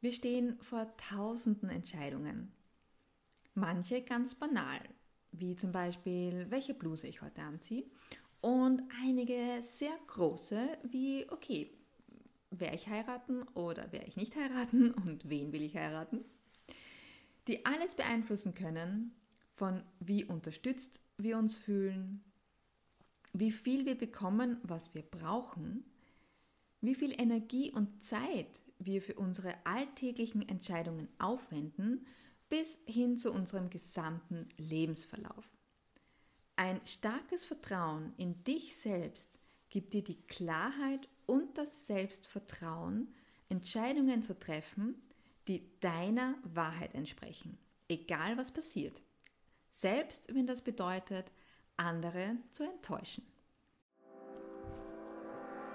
Wir stehen vor tausenden Entscheidungen. Manche ganz banal, wie zum Beispiel, welche Bluse ich heute anziehe. Und einige sehr große, wie, okay, werde ich heiraten oder werde ich nicht heiraten und wen will ich heiraten? Die alles beeinflussen können, von wie unterstützt wir uns fühlen, wie viel wir bekommen, was wir brauchen, wie viel Energie und Zeit wir für unsere alltäglichen Entscheidungen aufwenden, bis hin zu unserem gesamten Lebensverlauf. Ein starkes Vertrauen in dich selbst gibt dir die Klarheit und das Selbstvertrauen, Entscheidungen zu treffen, die deiner Wahrheit entsprechen, egal was passiert. Selbst wenn das bedeutet, andere zu enttäuschen.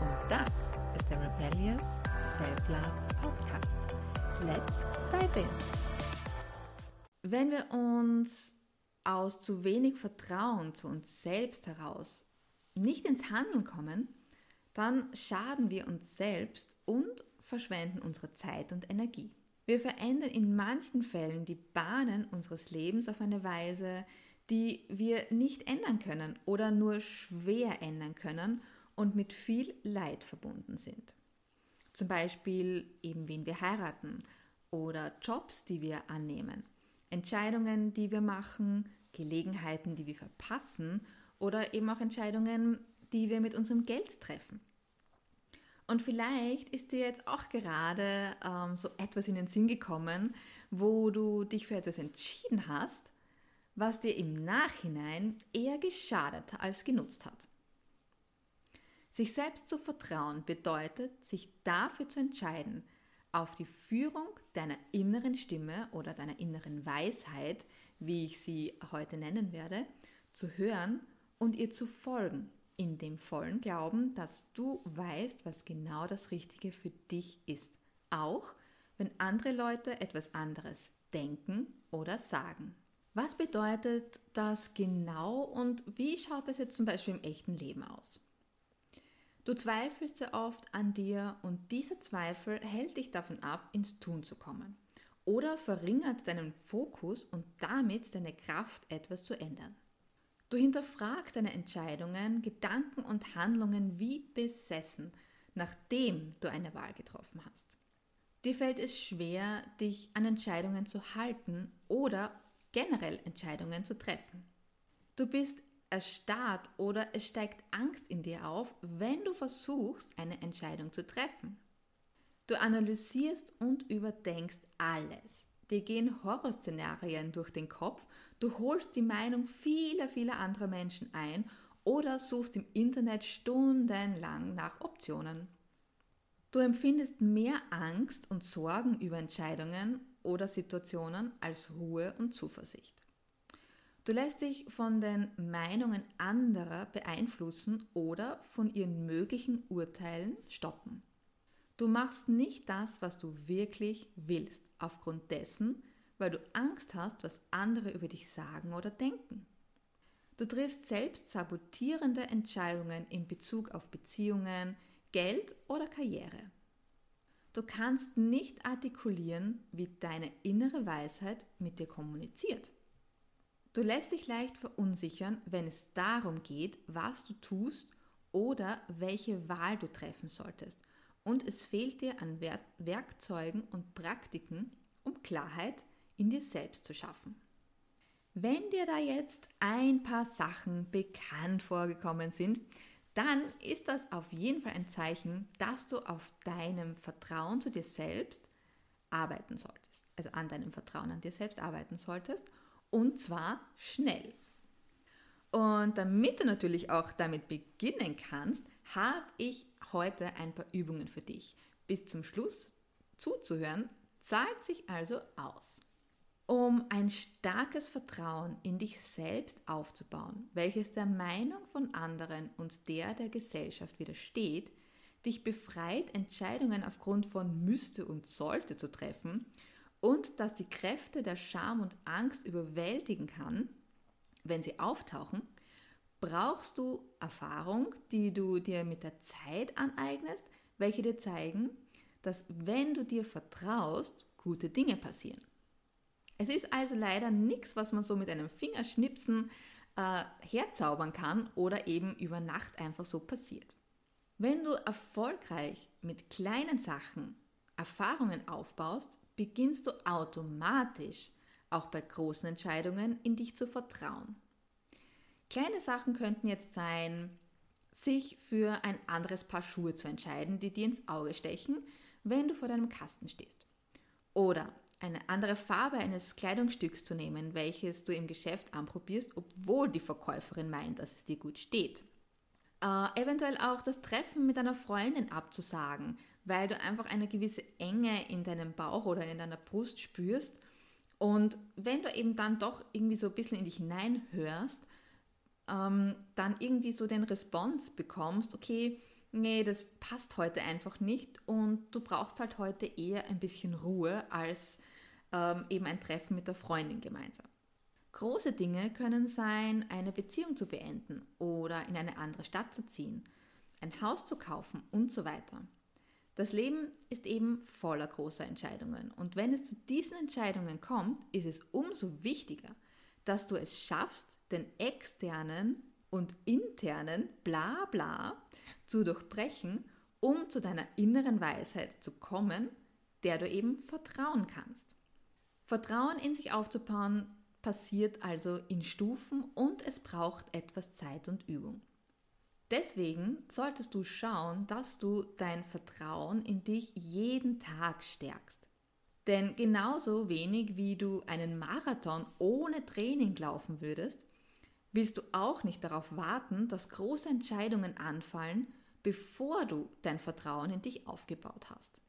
und das ist der Rebellious Self-Love Podcast. Let's dive in. Wenn wir uns aus zu wenig Vertrauen zu uns selbst heraus nicht ins Handeln kommen, dann schaden wir uns selbst und verschwenden unsere Zeit und Energie. Wir verändern in manchen Fällen die Bahnen unseres Lebens auf eine Weise, die wir nicht ändern können oder nur schwer ändern können und mit viel Leid verbunden sind. Zum Beispiel eben, wen wir heiraten oder Jobs, die wir annehmen, Entscheidungen, die wir machen, Gelegenheiten, die wir verpassen oder eben auch Entscheidungen, die wir mit unserem Geld treffen. Und vielleicht ist dir jetzt auch gerade ähm, so etwas in den Sinn gekommen, wo du dich für etwas entschieden hast, was dir im Nachhinein eher geschadet als genutzt hat. Sich selbst zu vertrauen bedeutet, sich dafür zu entscheiden, auf die Führung deiner inneren Stimme oder deiner inneren Weisheit, wie ich sie heute nennen werde, zu hören und ihr zu folgen, in dem vollen Glauben, dass du weißt, was genau das Richtige für dich ist, auch wenn andere Leute etwas anderes denken oder sagen. Was bedeutet das genau und wie schaut das jetzt zum Beispiel im echten Leben aus? Du zweifelst sehr oft an dir und dieser Zweifel hält dich davon ab, ins Tun zu kommen oder verringert deinen Fokus und damit deine Kraft, etwas zu ändern. Du hinterfragst deine Entscheidungen, Gedanken und Handlungen wie besessen, nachdem du eine Wahl getroffen hast. Dir fällt es schwer, dich an Entscheidungen zu halten oder generell Entscheidungen zu treffen. Du bist erstarrt oder es steigt Angst in dir auf, wenn du versuchst, eine Entscheidung zu treffen. Du analysierst und überdenkst alles. Dir gehen Horrorszenarien durch den Kopf, du holst die Meinung vieler, vieler anderer Menschen ein oder suchst im Internet stundenlang nach Optionen. Du empfindest mehr Angst und Sorgen über Entscheidungen oder Situationen als Ruhe und Zuversicht. Du lässt dich von den Meinungen anderer beeinflussen oder von ihren möglichen Urteilen stoppen. Du machst nicht das, was du wirklich willst, aufgrund dessen, weil du Angst hast, was andere über dich sagen oder denken. Du triffst selbst sabotierende Entscheidungen in Bezug auf Beziehungen, Geld oder Karriere. Du kannst nicht artikulieren, wie deine innere Weisheit mit dir kommuniziert. Du lässt dich leicht verunsichern, wenn es darum geht, was du tust oder welche Wahl du treffen solltest. Und es fehlt dir an Werkzeugen und Praktiken, um Klarheit in dir selbst zu schaffen. Wenn dir da jetzt ein paar Sachen bekannt vorgekommen sind, dann ist das auf jeden Fall ein Zeichen, dass du auf deinem Vertrauen zu dir selbst arbeiten solltest. Also an deinem Vertrauen an dir selbst arbeiten solltest und zwar schnell. Und damit du natürlich auch damit beginnen kannst, habe ich heute ein paar Übungen für dich. Bis zum Schluss zuzuhören zahlt sich also aus. Um ein starkes Vertrauen in dich selbst aufzubauen, welches der Meinung von anderen und der der Gesellschaft widersteht, dich befreit, Entscheidungen aufgrund von müsste und sollte zu treffen und dass die Kräfte der Scham und Angst überwältigen kann, wenn sie auftauchen, brauchst du Erfahrung, die du dir mit der Zeit aneignest, welche dir zeigen, dass wenn du dir vertraust, gute Dinge passieren. Es ist also leider nichts, was man so mit einem Fingerschnipsen äh, herzaubern kann oder eben über Nacht einfach so passiert. Wenn du erfolgreich mit kleinen Sachen Erfahrungen aufbaust, beginnst du automatisch auch bei großen Entscheidungen in dich zu vertrauen. Kleine Sachen könnten jetzt sein, sich für ein anderes Paar Schuhe zu entscheiden, die dir ins Auge stechen, wenn du vor deinem Kasten stehst. Oder eine andere Farbe eines Kleidungsstücks zu nehmen, welches du im Geschäft anprobierst, obwohl die Verkäuferin meint, dass es dir gut steht. Äh, eventuell auch das Treffen mit einer Freundin abzusagen, weil du einfach eine gewisse Enge in deinem Bauch oder in deiner Brust spürst. Und wenn du eben dann doch irgendwie so ein bisschen in dich hineinhörst, ähm, dann irgendwie so den Response bekommst, okay, nee, das passt heute einfach nicht und du brauchst halt heute eher ein bisschen Ruhe als ähm, eben ein Treffen mit der Freundin gemeinsam. Große Dinge können sein, eine Beziehung zu beenden oder in eine andere Stadt zu ziehen, ein Haus zu kaufen und so weiter. Das Leben ist eben voller großer Entscheidungen und wenn es zu diesen Entscheidungen kommt, ist es umso wichtiger, dass du es schaffst, den externen und internen Blabla zu durchbrechen, um zu deiner inneren Weisheit zu kommen, der du eben vertrauen kannst. Vertrauen in sich aufzubauen passiert also in Stufen und es braucht etwas Zeit und Übung. Deswegen solltest du schauen, dass du dein Vertrauen in dich jeden Tag stärkst. Denn genauso wenig wie du einen Marathon ohne Training laufen würdest, willst du auch nicht darauf warten, dass große Entscheidungen anfallen, bevor du dein Vertrauen in dich aufgebaut hast.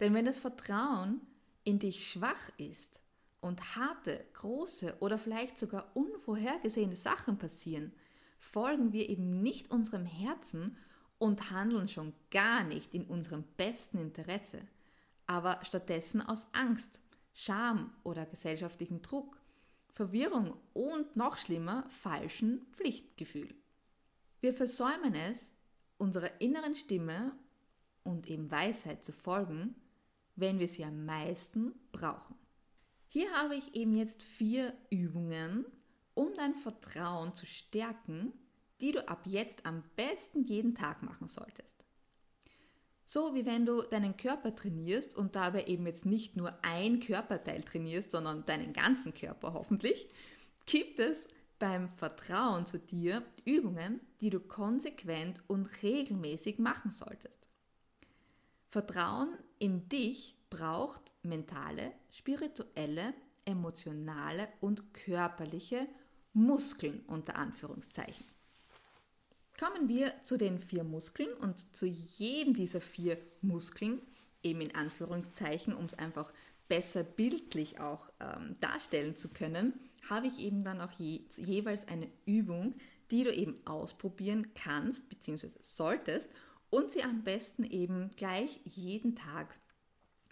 Denn wenn das Vertrauen in dich schwach ist und harte, große oder vielleicht sogar unvorhergesehene Sachen passieren, folgen wir eben nicht unserem Herzen und handeln schon gar nicht in unserem besten Interesse, aber stattdessen aus Angst, Scham oder gesellschaftlichem Druck Verwirrung und noch schlimmer, falschen Pflichtgefühl. Wir versäumen es, unserer inneren Stimme und eben Weisheit zu folgen, wenn wir sie am meisten brauchen. Hier habe ich eben jetzt vier Übungen, um dein Vertrauen zu stärken, die du ab jetzt am besten jeden Tag machen solltest. So wie wenn du deinen Körper trainierst und dabei eben jetzt nicht nur ein Körperteil trainierst, sondern deinen ganzen Körper hoffentlich, gibt es beim Vertrauen zu dir Übungen, die du konsequent und regelmäßig machen solltest. Vertrauen in dich braucht mentale, spirituelle, emotionale und körperliche Muskeln unter Anführungszeichen. Kommen wir zu den vier Muskeln und zu jedem dieser vier Muskeln, eben in Anführungszeichen, um es einfach besser bildlich auch ähm, darstellen zu können, habe ich eben dann auch je, jeweils eine Übung, die du eben ausprobieren kannst bzw. solltest und sie am besten eben gleich jeden Tag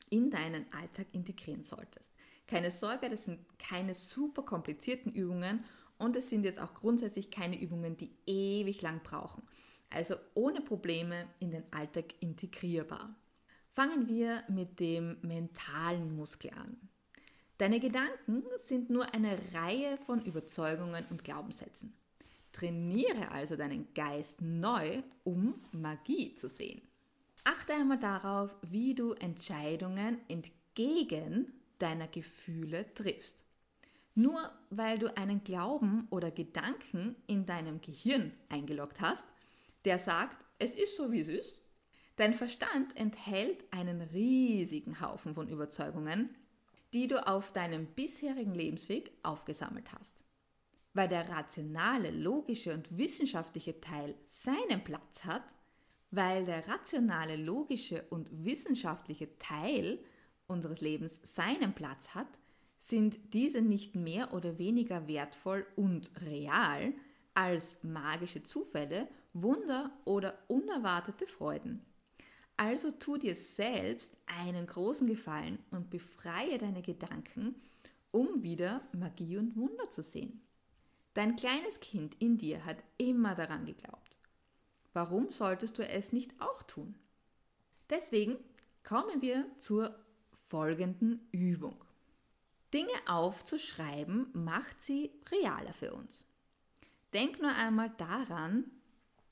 in deinen Alltag integrieren solltest. Keine Sorge, das sind keine super komplizierten Übungen und es sind jetzt auch grundsätzlich keine Übungen, die ewig lang brauchen. Also ohne Probleme in den Alltag integrierbar. Fangen wir mit dem mentalen Muskel an. Deine Gedanken sind nur eine Reihe von Überzeugungen und Glaubenssätzen. Trainiere also deinen Geist neu, um Magie zu sehen. Achte einmal darauf, wie du Entscheidungen entgegen deiner Gefühle triffst. Nur weil du einen Glauben oder Gedanken in deinem Gehirn eingeloggt hast, der sagt, es ist so, wie es ist. Dein Verstand enthält einen riesigen Haufen von Überzeugungen, die du auf deinem bisherigen Lebensweg aufgesammelt hast. Weil der rationale, logische und wissenschaftliche Teil seinen Platz hat, weil der rationale, logische und wissenschaftliche Teil unseres Lebens seinen Platz hat, sind diese nicht mehr oder weniger wertvoll und real als magische Zufälle, Wunder oder unerwartete Freuden. Also tu dir selbst einen großen Gefallen und befreie deine Gedanken, um wieder Magie und Wunder zu sehen. Dein kleines Kind in dir hat immer daran geglaubt. Warum solltest du es nicht auch tun? Deswegen kommen wir zur folgenden Übung. Dinge aufzuschreiben macht sie realer für uns. Denk nur einmal daran,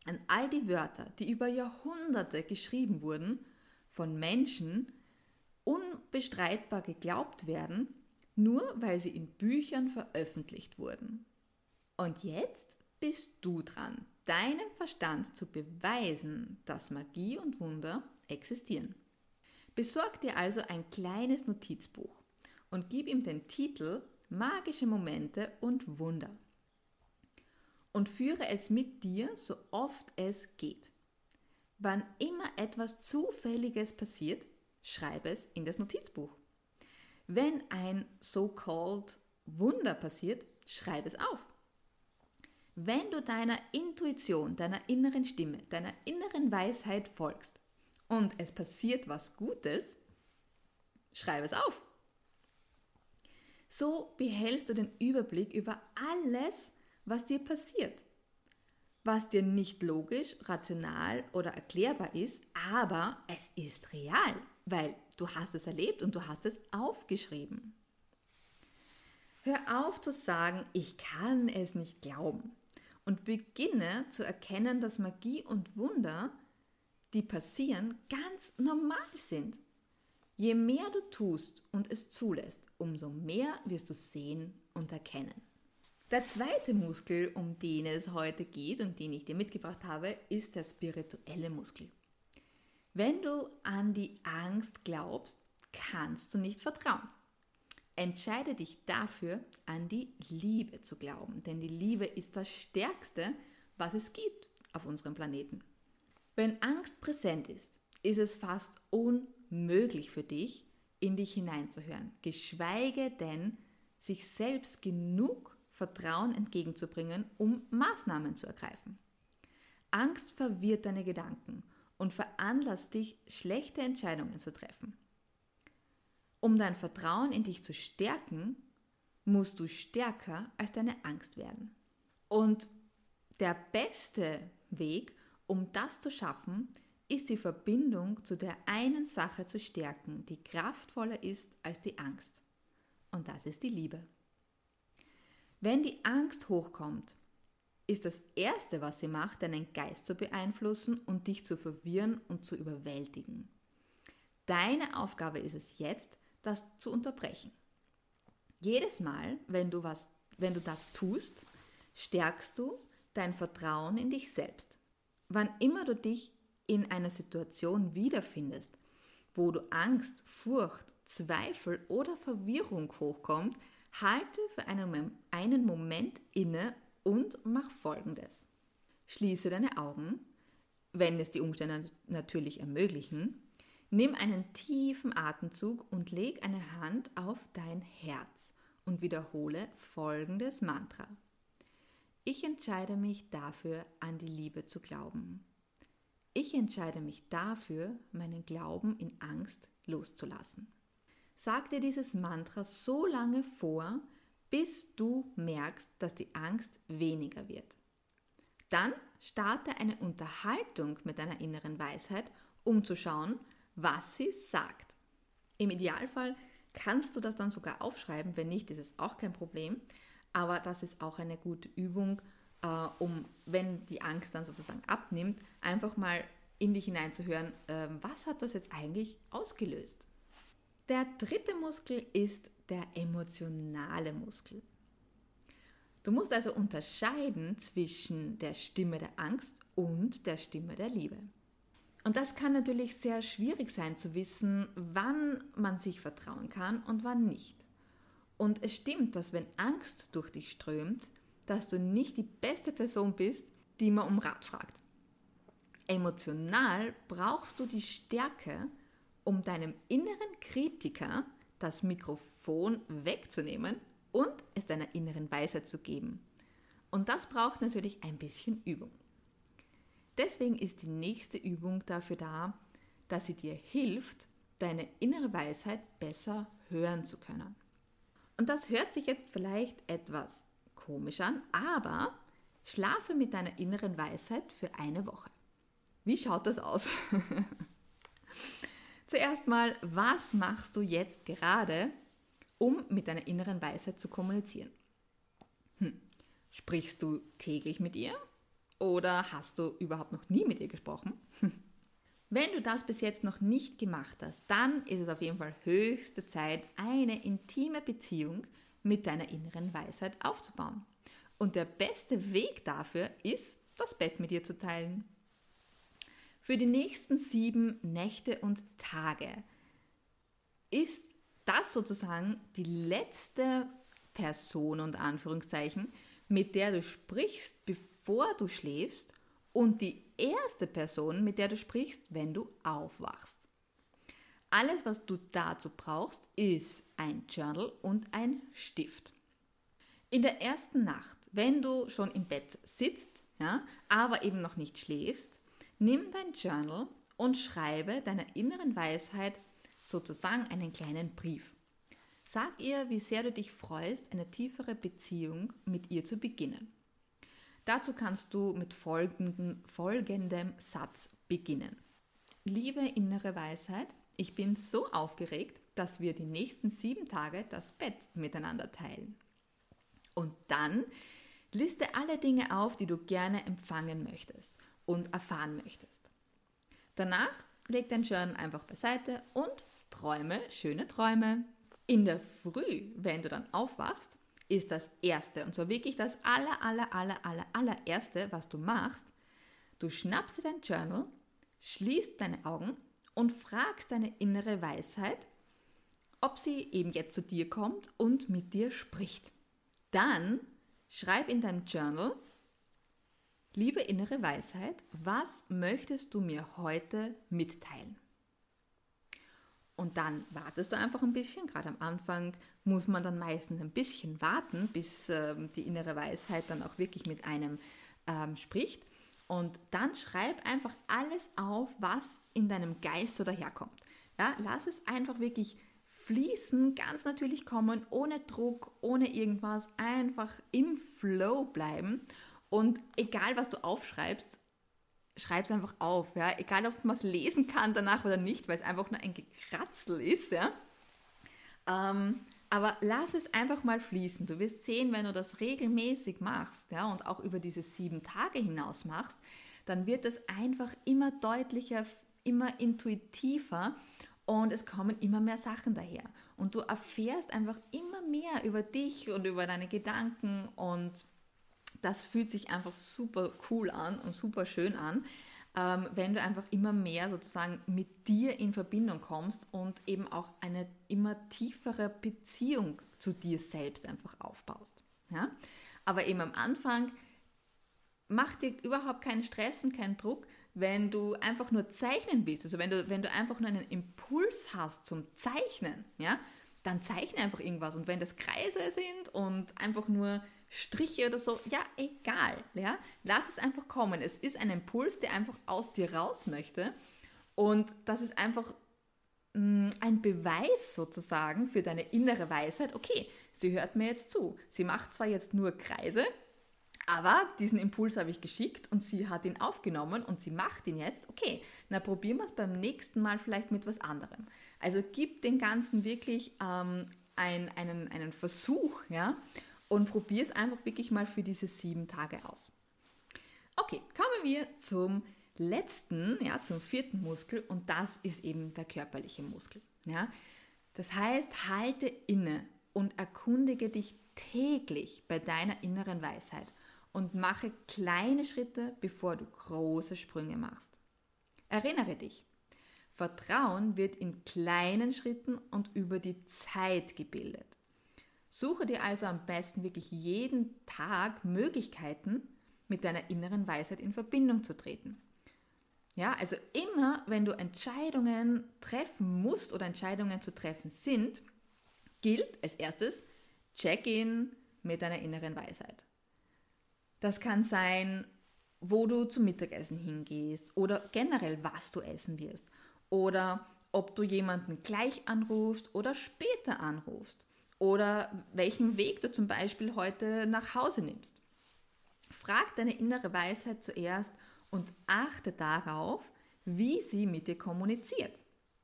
an all die Wörter, die über Jahrhunderte geschrieben wurden, von Menschen unbestreitbar geglaubt werden, nur weil sie in Büchern veröffentlicht wurden. Und jetzt bist du dran, deinem Verstand zu beweisen, dass Magie und Wunder existieren. Besorg dir also ein kleines Notizbuch und gib ihm den Titel Magische Momente und Wunder. Und führe es mit dir, so oft es geht. Wann immer etwas Zufälliges passiert, schreibe es in das Notizbuch. Wenn ein so-called Wunder passiert, schreibe es auf. Wenn du deiner Intuition, deiner inneren Stimme, deiner inneren Weisheit folgst und es passiert was Gutes, schreibe es auf. So behältst du den Überblick über alles, was dir passiert. Was dir nicht logisch, rational oder erklärbar ist, aber es ist real, weil du hast es erlebt und du hast es aufgeschrieben. Hör auf zu sagen, ich kann es nicht glauben und beginne zu erkennen, dass Magie und Wunder, die passieren, ganz normal sind. Je mehr du tust und es zulässt, umso mehr wirst du sehen und erkennen. Der zweite Muskel, um den es heute geht und den ich dir mitgebracht habe, ist der spirituelle Muskel. Wenn du an die Angst glaubst, kannst du nicht vertrauen. Entscheide dich dafür, an die Liebe zu glauben, denn die Liebe ist das Stärkste, was es gibt auf unserem Planeten. Wenn Angst präsent ist, ist es fast unmöglich, möglich für dich, in dich hineinzuhören, geschweige denn sich selbst genug Vertrauen entgegenzubringen, um Maßnahmen zu ergreifen. Angst verwirrt deine Gedanken und veranlasst dich, schlechte Entscheidungen zu treffen. Um dein Vertrauen in dich zu stärken, musst du stärker als deine Angst werden. Und der beste Weg, um das zu schaffen, ist die Verbindung zu der einen Sache zu stärken, die kraftvoller ist als die Angst. Und das ist die Liebe. Wenn die Angst hochkommt, ist das Erste, was sie macht, deinen Geist zu beeinflussen und dich zu verwirren und zu überwältigen. Deine Aufgabe ist es jetzt, das zu unterbrechen. Jedes Mal, wenn du, was, wenn du das tust, stärkst du dein Vertrauen in dich selbst. Wann immer du dich in einer Situation wiederfindest, wo du Angst, Furcht, Zweifel oder Verwirrung hochkommt, halte für einen, einen Moment inne und mach Folgendes. Schließe deine Augen, wenn es die Umstände natürlich ermöglichen. Nimm einen tiefen Atemzug und leg eine Hand auf dein Herz und wiederhole folgendes Mantra. Ich entscheide mich dafür, an die Liebe zu glauben. Ich entscheide mich dafür, meinen Glauben in Angst loszulassen. Sag dir dieses Mantra so lange vor, bis du merkst, dass die Angst weniger wird. Dann starte eine Unterhaltung mit deiner inneren Weisheit, um zu schauen, was sie sagt. Im Idealfall kannst du das dann sogar aufschreiben, wenn nicht, ist es auch kein Problem. Aber das ist auch eine gute Übung, äh, um, wenn die Angst dann sozusagen abnimmt, einfach mal in dich hineinzuhören, äh, was hat das jetzt eigentlich ausgelöst? Der dritte Muskel ist der emotionale Muskel. Du musst also unterscheiden zwischen der Stimme der Angst und der Stimme der Liebe. Und das kann natürlich sehr schwierig sein zu wissen, wann man sich vertrauen kann und wann nicht. Und es stimmt, dass wenn Angst durch dich strömt, dass du nicht die beste Person bist, die man um Rat fragt. Emotional brauchst du die Stärke, um deinem inneren Kritiker das Mikrofon wegzunehmen und es deiner inneren Weisheit zu geben. Und das braucht natürlich ein bisschen Übung. Deswegen ist die nächste Übung dafür da, dass sie dir hilft, deine innere Weisheit besser hören zu können. Und das hört sich jetzt vielleicht etwas komisch an, aber schlafe mit deiner inneren Weisheit für eine Woche. Wie schaut das aus? Zuerst mal, was machst du jetzt gerade, um mit deiner inneren Weisheit zu kommunizieren? Hm. Sprichst du täglich mit ihr oder hast du überhaupt noch nie mit ihr gesprochen? Wenn du das bis jetzt noch nicht gemacht hast, dann ist es auf jeden Fall höchste Zeit, eine intime Beziehung mit deiner inneren Weisheit aufzubauen. Und der beste Weg dafür ist, das Bett mit ihr zu teilen. Für die nächsten sieben Nächte und Tage ist das sozusagen die letzte Person und Anführungszeichen, mit der du sprichst, bevor du schläfst und die erste Person, mit der du sprichst, wenn du aufwachst. Alles, was du dazu brauchst, ist ein Journal und ein Stift. In der ersten Nacht, wenn du schon im Bett sitzt, ja, aber eben noch nicht schläfst, nimm dein Journal und schreibe deiner inneren Weisheit sozusagen einen kleinen Brief. Sag ihr, wie sehr du dich freust, eine tiefere Beziehung mit ihr zu beginnen. Dazu kannst du mit folgendem, folgendem Satz beginnen. Liebe innere Weisheit, ich bin so aufgeregt, dass wir die nächsten sieben Tage das Bett miteinander teilen. Und dann liste alle Dinge auf, die du gerne empfangen möchtest und erfahren möchtest. Danach leg dein Journal einfach beiseite und träume schöne Träume. In der Früh, wenn du dann aufwachst, ist das Erste, und zwar wirklich das aller, aller, aller, aller, allererste, was du machst. Du schnappst dir dein Journal, schließt deine Augen und fragst deine innere Weisheit, ob sie eben jetzt zu dir kommt und mit dir spricht. Dann schreib in deinem Journal, liebe innere Weisheit, was möchtest du mir heute mitteilen? Und dann wartest du einfach ein bisschen. Gerade am Anfang muss man dann meistens ein bisschen warten, bis ähm, die innere Weisheit dann auch wirklich mit einem ähm, spricht. Und dann schreib einfach alles auf, was in deinem Geist so daherkommt. Ja, lass es einfach wirklich fließen, ganz natürlich kommen, ohne Druck, ohne irgendwas, einfach im Flow bleiben. Und egal, was du aufschreibst, schreib es einfach auf, ja. Egal, ob man es lesen kann danach oder nicht, weil es einfach nur ein Gekratzel ist, ja. Ähm, aber lass es einfach mal fließen. Du wirst sehen, wenn du das regelmäßig machst, ja, und auch über diese sieben Tage hinaus machst, dann wird es einfach immer deutlicher, immer intuitiver und es kommen immer mehr Sachen daher. Und du erfährst einfach immer mehr über dich und über deine Gedanken und das fühlt sich einfach super cool an und super schön an, ähm, wenn du einfach immer mehr sozusagen mit dir in Verbindung kommst und eben auch eine immer tiefere Beziehung zu dir selbst einfach aufbaust. Ja? Aber eben am Anfang mach dir überhaupt keinen Stress und keinen Druck, wenn du einfach nur zeichnen willst, also wenn du, wenn du einfach nur einen Impuls hast zum Zeichnen, ja, dann zeichne einfach irgendwas. Und wenn das Kreise sind und einfach nur Striche oder so, ja, egal, ja, lass es einfach kommen. Es ist ein Impuls, der einfach aus dir raus möchte und das ist einfach mh, mm, ein Beweis sozusagen für deine innere Weisheit, okay, sie hört mir jetzt zu. Sie macht zwar jetzt nur Kreise, aber diesen Impuls habe ich geschickt und sie hat ihn aufgenommen und sie macht ihn jetzt. Okay, na probieren wir es beim nächsten Mal vielleicht mit was anderem. Also gib den Ganzen wirklich ähm, ein, einen, einen Versuch, ja, und probier es einfach wirklich mal für diese sieben Tage aus. Okay, kommen wir zum letzten, ja, zum vierten Muskel und das ist eben der körperliche Muskel. Ja. Das heißt, halte inne und erkundige dich täglich bei deiner inneren Weisheit und mache kleine Schritte, bevor du große Sprünge machst. Erinnere dich, Vertrauen wird in kleinen Schritten und über die Zeit gebildet. Suche dir also am besten wirklich jeden Tag Möglichkeiten, mit deiner inneren Weisheit in Verbindung zu treten. Ja, also immer, wenn du Entscheidungen treffen musst oder Entscheidungen zu treffen sind, gilt als erstes Check-in mit deiner inneren Weisheit. Das kann sein, wo du zum Mittagessen hingehst oder generell, was du essen wirst oder ob du jemanden gleich anrufst oder später anrufst oder welchen Weg du zum Beispiel heute nach Hause nimmst. Frag deine innere Weisheit zuerst und achte darauf, wie sie mit dir kommuniziert.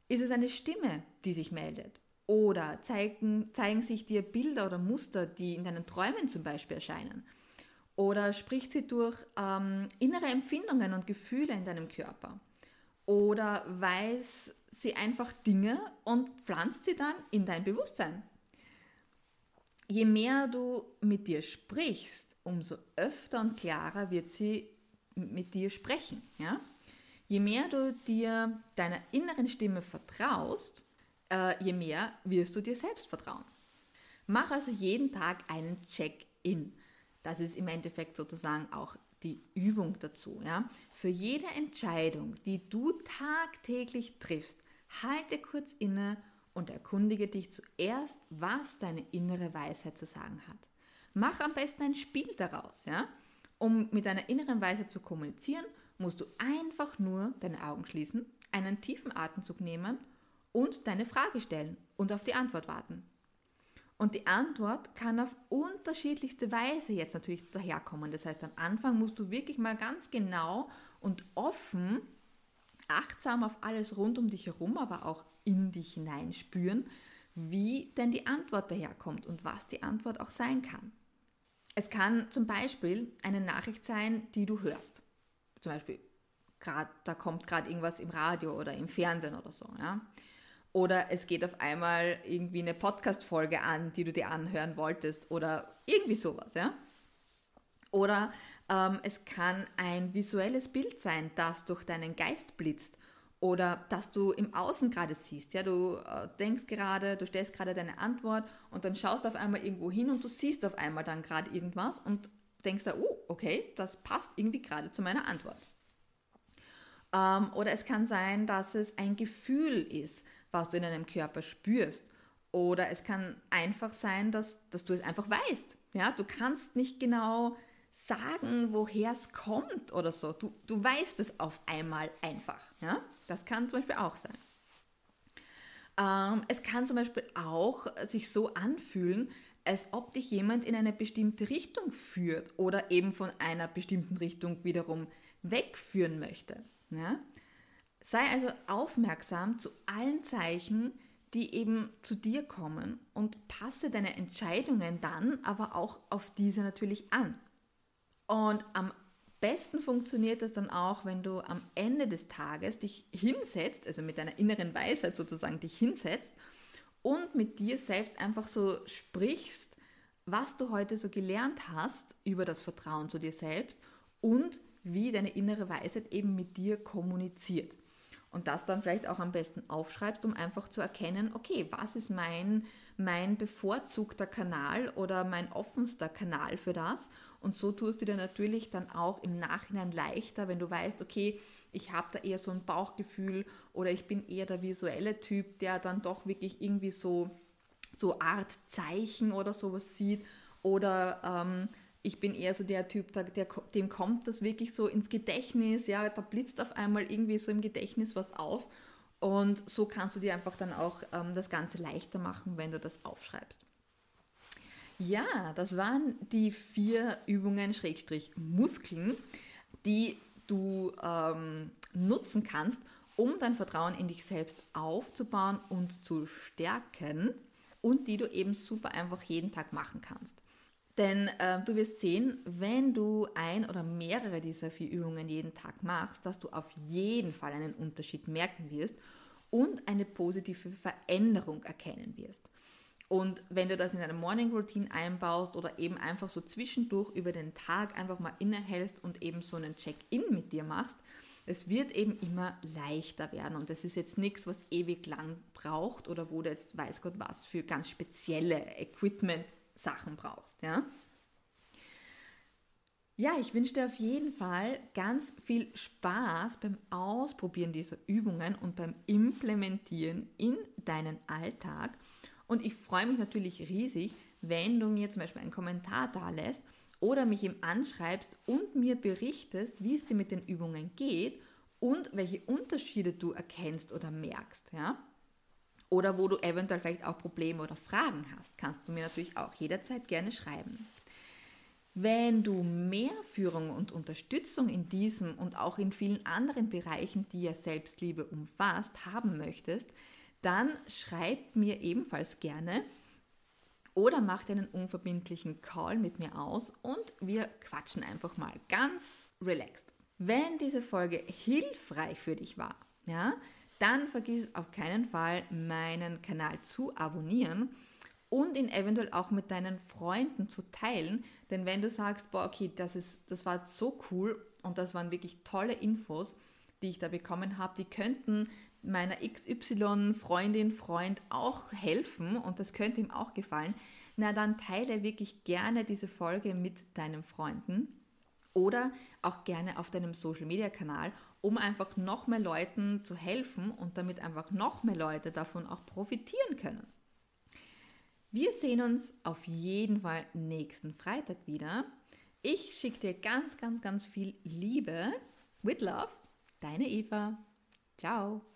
Ist es eine Stimme, die sich meldet? Oder zeigen, zeigen sich dir Bilder oder Muster, die in deinen Träumen zum Beispiel erscheinen? Oder spricht sie durch ähm, innere Empfindungen und Gefühle in deinem Körper? Oder weiß sie einfach Dinge und pflanzt sie dann in dein Bewusstsein? Je mehr du mit dir sprichst, umso öfter und klarer wird sie mit dir sprechen. Ja? Je mehr du dir deiner inneren Stimme vertraust, äh, je mehr wirst du dir selbst vertrauen. Mach also jeden Tag einen Check-in. Das ist im Endeffekt sozusagen auch die Übung dazu. Ja? Für jede Entscheidung, die du tagtäglich triffst, halte kurz inne und erkundige dich zuerst, was deine innere Weisheit zu sagen hat. Mach am besten ein Spiel daraus. Ja? Um mit deiner inneren Weisheit zu kommunizieren, musst du einfach nur deine Augen schließen, einen tiefen Atemzug nehmen und deine Frage stellen und auf die Antwort warten. Und die Antwort kann auf unterschiedlichste Weise jetzt natürlich daherkommen. Das heißt, am Anfang musst du wirklich mal ganz genau und offen, achtsam auf alles rund um dich herum, aber auch in dich hineinspüren, wie denn die Antwort daherkommt und was die Antwort auch sein kann. Es kann zum Beispiel eine Nachricht sein, die du hörst. Zum Beispiel, grad, da kommt gerade irgendwas im Radio oder im Fernsehen oder so. Ja? Oder es geht auf einmal irgendwie eine Podcast-Folge an, die du dir anhören wolltest oder irgendwie sowas, ja. Oder ähm, es kann ein visuelles Bild sein, das durch deinen Geist blitzt oder das du im Außen gerade siehst. Ja, du äh, denkst gerade, du stellst gerade deine Antwort und dann schaust du auf einmal irgendwo hin und du siehst auf einmal dann gerade irgendwas und denkst da, oh, okay, das passt irgendwie gerade zu meiner Antwort. Ähm, oder es kann sein, dass es ein Gefühl ist, was du in deinem Körper spürst. Oder es kann einfach sein, dass, dass du es einfach weißt. Ja? Du kannst nicht genau sagen, woher es kommt oder so. Du, du weißt es auf einmal einfach. Ja? Das kann zum Beispiel auch sein. Ähm, es kann zum Beispiel auch sich so anfühlen, als ob dich jemand in eine bestimmte Richtung führt oder eben von einer bestimmten Richtung wiederum wegführen möchte. Ja? Sei also aufmerksam zu allen Zeichen, die eben zu dir kommen und passe deine Entscheidungen dann aber auch auf diese natürlich an. Und am besten funktioniert das dann auch, wenn du am Ende des Tages dich hinsetzt, also mit deiner inneren Weisheit sozusagen dich hinsetzt und mit dir selbst einfach so sprichst, was du heute so gelernt hast über das Vertrauen zu dir selbst und wie deine innere Weisheit eben mit dir kommuniziert und das dann vielleicht auch am besten aufschreibst, um einfach zu erkennen, okay, was ist mein, mein bevorzugter Kanal oder mein offenster Kanal für das. Und so tust du dir natürlich dann auch im Nachhinein leichter, wenn du weißt, okay, ich habe da eher so ein Bauchgefühl oder ich bin eher der visuelle Typ, der dann doch wirklich irgendwie so, so Art Zeichen oder sowas sieht oder ähm, ich bin eher so der Typ, der, der, dem kommt das wirklich so ins Gedächtnis, ja, da blitzt auf einmal irgendwie so im Gedächtnis was auf. Und so kannst du dir einfach dann auch ähm, das Ganze leichter machen, wenn du das aufschreibst. Ja, das waren die vier Übungen, Schrägstrich Muskeln, die du ähm, nutzen kannst, um dein Vertrauen in dich selbst aufzubauen und zu stärken und die du eben super einfach jeden Tag machen kannst. Denn äh, du wirst sehen, wenn du ein oder mehrere dieser vier Übungen jeden Tag machst, dass du auf jeden Fall einen Unterschied merken wirst und eine positive Veränderung erkennen wirst. Und wenn du das in deine Morning Routine einbaust oder eben einfach so zwischendurch über den Tag einfach mal innehältst und eben so einen Check-in mit dir machst, es wird eben immer leichter werden. Und das ist jetzt nichts, was ewig lang braucht oder wo du jetzt weiß Gott was für ganz spezielle Equipment Sachen brauchst. Ja? Ja, ich wünsche dir auf jeden Fall ganz viel Spaß beim Ausprobieren dieser Übungen und beim Implementieren in deinen Alltag. Und ich freue mich natürlich riesig, wenn du mir zum Beispiel einen Kommentar da lässt oder mich eben anschreibst und mir berichtest, wie es dir mit den Übungen geht und welche Unterschiede du erkennst oder merkst. Ja? Oder wo du eventuell vielleicht auch Probleme oder Fragen hast, kannst du mir natürlich auch jederzeit gerne schreiben. Wenn du mehr Führung und Unterstützung in diesem und auch in vielen anderen Bereichen, die ja Selbstliebe umfasst, haben möchtest, dann schreib mir ebenfalls gerne oder mach dir einen unverbindlichen Call mit mir aus und wir quatschen einfach mal ganz relaxed. Wenn diese Folge hilfreich für dich war, ja, dann vergiss auf keinen Fall, meinen Kanal zu abonnieren und ihn eventuell auch mit deinen Freunden zu teilen. Denn wenn du sagst, boah, okay, das, ist, das war so cool und das waren wirklich tolle Infos, die ich da bekommen habe, die könnten meiner XY-Freundin, Freund auch helfen und das könnte ihm auch gefallen, na dann teile wirklich gerne diese Folge mit deinen Freunden oder auch gerne auf deinem Social-Media-Kanal, um einfach noch mehr Leuten zu helfen und damit einfach noch mehr Leute davon auch profitieren können. Wir sehen uns auf jeden Fall nächsten Freitag wieder. Ich schicke dir ganz, ganz, ganz viel Liebe. With Love, deine Eva. Ciao.